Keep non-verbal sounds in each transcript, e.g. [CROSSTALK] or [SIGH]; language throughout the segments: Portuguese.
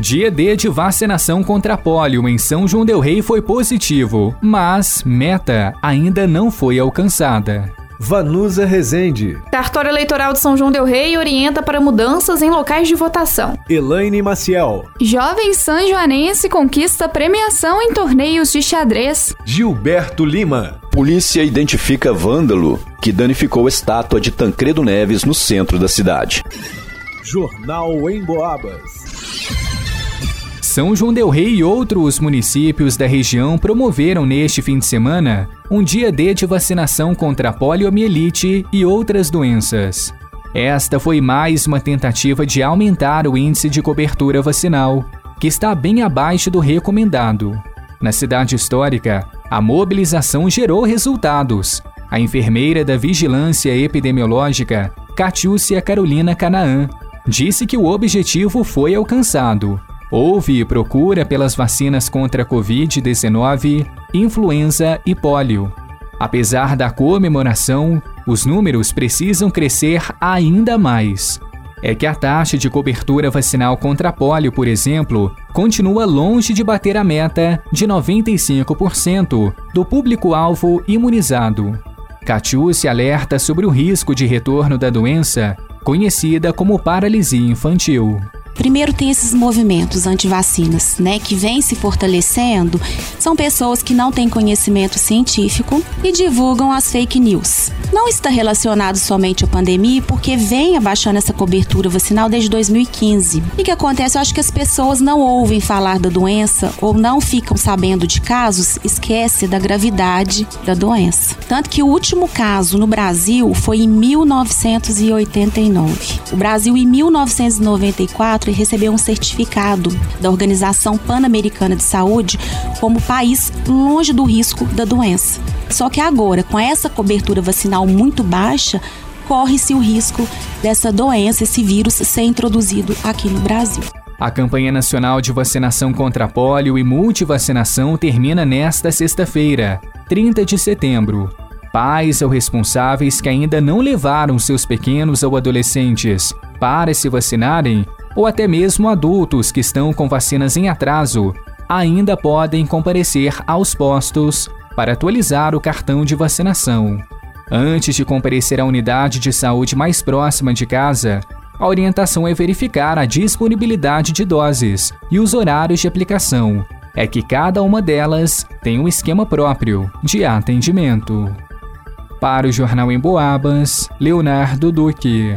Dia D de vacinação contra pólio em São João del Rei foi positivo, mas meta ainda não foi alcançada. Vanusa Rezende. Cartório Eleitoral de São João Del Rei orienta para mudanças em locais de votação. Elaine Maciel. Jovem sanjoanense conquista premiação em torneios de xadrez. Gilberto Lima. Polícia identifica vândalo que danificou estátua de Tancredo Neves no centro da cidade. Jornal em Boabas. São João del Rei e outros municípios da região promoveram neste fim de semana um dia D de vacinação contra a poliomielite e outras doenças. Esta foi mais uma tentativa de aumentar o índice de cobertura vacinal, que está bem abaixo do recomendado. Na cidade histórica, a mobilização gerou resultados. A enfermeira da Vigilância Epidemiológica, Catiúcia Carolina Canaã, disse que o objetivo foi alcançado Houve procura pelas vacinas contra a Covid-19, influenza e pólio. Apesar da comemoração, os números precisam crescer ainda mais. É que a taxa de cobertura vacinal contra pólio, por exemplo, continua longe de bater a meta de 95% do público-alvo imunizado. Catiú se alerta sobre o risco de retorno da doença, conhecida como paralisia infantil. Primeiro tem esses movimentos anti-vacinas, né, que vêm se fortalecendo, são pessoas que não têm conhecimento científico e divulgam as fake news. Não está relacionado somente à pandemia, porque vem abaixando essa cobertura vacinal desde 2015. E o que acontece? Eu acho que as pessoas não ouvem falar da doença ou não ficam sabendo de casos, esquece da gravidade da doença. Tanto que o último caso no Brasil foi em 1989. O Brasil em 1994 recebeu um certificado da Organização Pan-Americana de Saúde como país longe do risco da doença. Só que agora, com essa cobertura vacinal muito baixa, corre-se o risco dessa doença, esse vírus, ser introduzido aqui no Brasil. A campanha nacional de vacinação contra pólio e multivacinação termina nesta sexta-feira, 30 de setembro. Pais ou responsáveis que ainda não levaram seus pequenos ou adolescentes para se vacinarem ou até mesmo adultos que estão com vacinas em atraso, ainda podem comparecer aos postos para atualizar o cartão de vacinação. Antes de comparecer à unidade de saúde mais próxima de casa, a orientação é verificar a disponibilidade de doses e os horários de aplicação. É que cada uma delas tem um esquema próprio de atendimento. Para o Jornal em Boabas, Leonardo Duque.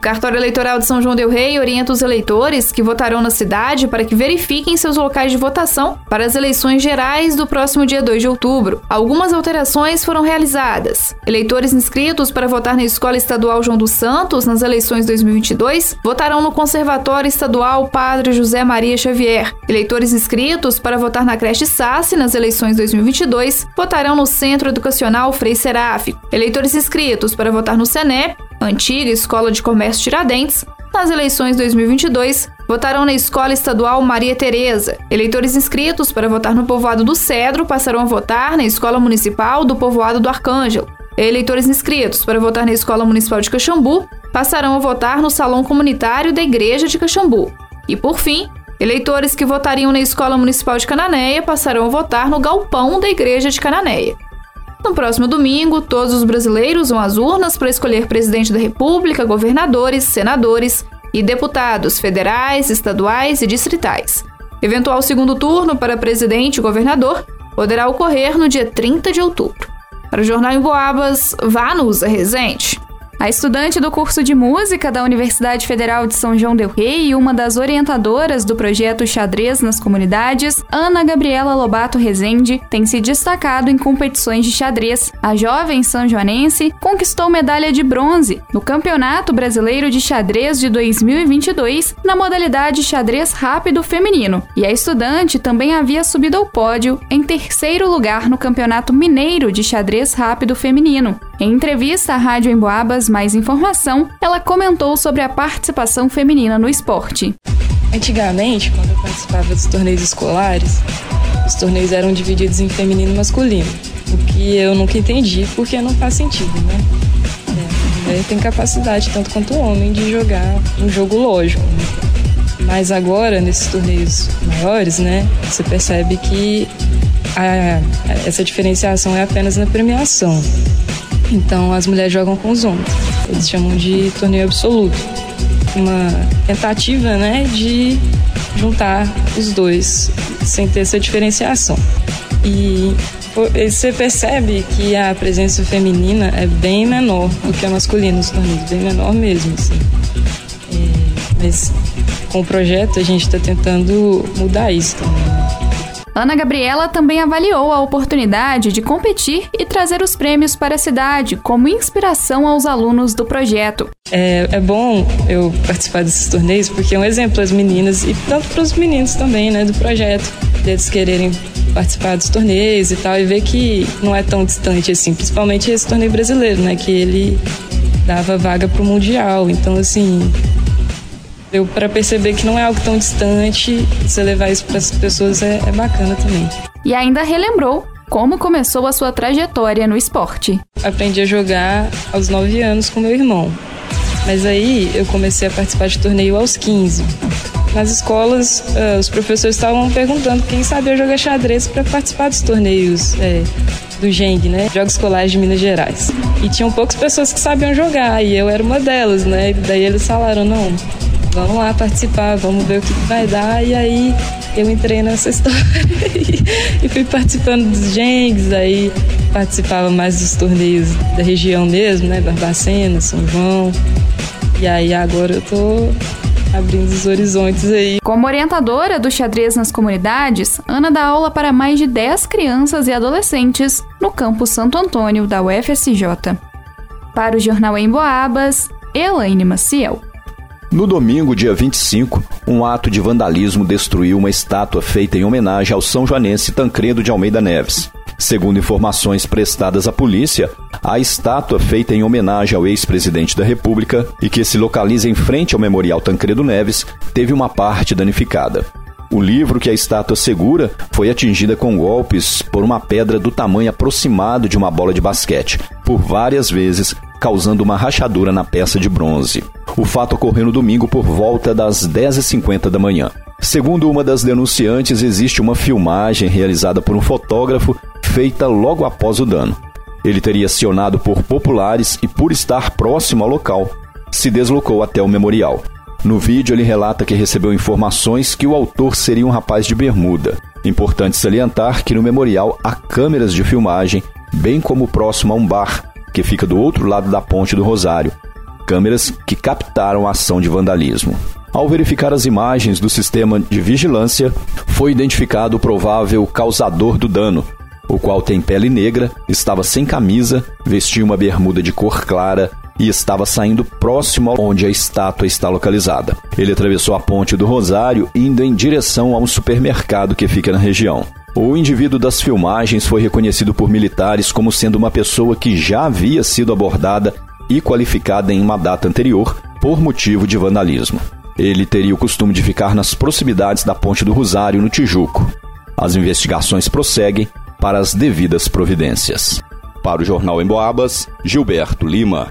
O cartório eleitoral de São João del Rei orienta os eleitores que votarão na cidade para que verifiquem seus locais de votação para as eleições gerais do próximo dia 2 de outubro. Algumas alterações foram realizadas. Eleitores inscritos para votar na Escola Estadual João dos Santos nas eleições 2022 votarão no Conservatório Estadual Padre José Maria Xavier. Eleitores inscritos para votar na creche Sassi nas eleições 2022 votarão no Centro Educacional Frei Seráfico. Eleitores inscritos para votar no CENEP antiga Escola de Comércio Tiradentes, nas eleições 2022, votarão na Escola Estadual Maria Tereza. Eleitores inscritos para votar no povoado do Cedro passarão a votar na Escola Municipal do povoado do Arcângelo. Eleitores inscritos para votar na Escola Municipal de Caxambu passarão a votar no Salão Comunitário da Igreja de Caxambu. E por fim, eleitores que votariam na Escola Municipal de Cananéia passarão a votar no Galpão da Igreja de Cananéia. No próximo domingo, todos os brasileiros vão às urnas para escolher presidente da República, governadores, senadores e deputados federais, estaduais e distritais. Eventual segundo turno para presidente e governador poderá ocorrer no dia 30 de outubro. Para o Jornal em Boabas, vá no Usa Resente. A estudante do curso de música da Universidade Federal de São João del Rei e uma das orientadoras do projeto Xadrez nas Comunidades, Ana Gabriela Lobato Rezende, tem se destacado em competições de xadrez. A jovem são-joanense conquistou medalha de bronze no Campeonato Brasileiro de Xadrez de 2022 na modalidade xadrez rápido feminino, e a estudante também havia subido ao pódio em terceiro lugar no Campeonato Mineiro de Xadrez Rápido Feminino. Em entrevista à Rádio Emboabas Mais Informação, ela comentou sobre a participação feminina no esporte. Antigamente, quando eu participava dos torneios escolares, os torneios eram divididos em feminino e masculino, o que eu nunca entendi porque não faz sentido, né? É, a mulher tem capacidade, tanto quanto o homem, de jogar um jogo lógico. Né? Mas agora, nesses torneios maiores, né, você percebe que a, essa diferenciação é apenas na premiação. Então as mulheres jogam com os homens. Eles chamam de torneio absoluto. Uma tentativa, né, de juntar os dois sem ter essa diferenciação. E você percebe que a presença feminina é bem menor do que a masculina nos torneios, bem menor mesmo, assim. É, mas com o projeto a gente está tentando mudar isso também. Ana Gabriela também avaliou a oportunidade de competir e trazer os prêmios para a cidade como inspiração aos alunos do projeto. É, é bom eu participar desses torneios porque é um exemplo às meninas e tanto para os meninos também, né, do projeto, deles quererem participar dos torneios e tal e ver que não é tão distante assim, principalmente esse torneio brasileiro, né, que ele dava vaga para o mundial. Então assim, Deu para perceber que não é algo tão distante, você levar isso para as pessoas é, é bacana também. E ainda relembrou como começou a sua trajetória no esporte. Aprendi a jogar aos 9 anos com meu irmão. Mas aí eu comecei a participar de torneio aos 15. Nas escolas, uh, os professores estavam perguntando quem sabia jogar xadrez para participar dos torneios é, do GENG, né? Jogos Escolares de Minas Gerais. E tinham poucas pessoas que sabiam jogar, e eu era uma delas, né? E daí eles falaram: não, vamos lá participar, vamos ver o que, vai dar. E aí eu entrei nessa [LAUGHS] história e fui participando dos Gengs, aí participava mais dos torneios da região mesmo, né? Barbacena, São João. E aí agora eu tô abrindo os horizontes aí. Como orientadora do xadrez nas comunidades, Ana dá aula para mais de 10 crianças e adolescentes no campus Santo Antônio da UFSJ. Para o Jornal em Boabas, Elaine Maciel. No domingo, dia 25, um ato de vandalismo destruiu uma estátua feita em homenagem ao São Joanense Tancredo de Almeida Neves. Segundo informações prestadas à polícia, a estátua feita em homenagem ao ex-presidente da República e que se localiza em frente ao Memorial Tancredo Neves teve uma parte danificada. O livro que a estátua segura foi atingida com golpes por uma pedra do tamanho aproximado de uma bola de basquete, por várias vezes, causando uma rachadura na peça de bronze. O fato ocorreu no domingo por volta das 10h50 da manhã. Segundo uma das denunciantes, existe uma filmagem realizada por um fotógrafo feita logo após o dano. Ele teria acionado por populares e, por estar próximo ao local, se deslocou até o memorial. No vídeo, ele relata que recebeu informações que o autor seria um rapaz de bermuda. Importante salientar que no memorial há câmeras de filmagem, bem como próximo a um bar, que fica do outro lado da Ponte do Rosário. Câmeras que captaram a ação de vandalismo. Ao verificar as imagens do sistema de vigilância, foi identificado o provável causador do dano, o qual tem pele negra, estava sem camisa, vestia uma bermuda de cor clara e estava saindo próximo onde a estátua está localizada. Ele atravessou a ponte do Rosário, indo em direção a um supermercado que fica na região. O indivíduo das filmagens foi reconhecido por militares como sendo uma pessoa que já havia sido abordada e qualificada em uma data anterior por motivo de vandalismo. Ele teria o costume de ficar nas proximidades da Ponte do Rosário, no Tijuco. As investigações prosseguem para as devidas providências. Para o Jornal Emboabas, Gilberto Lima.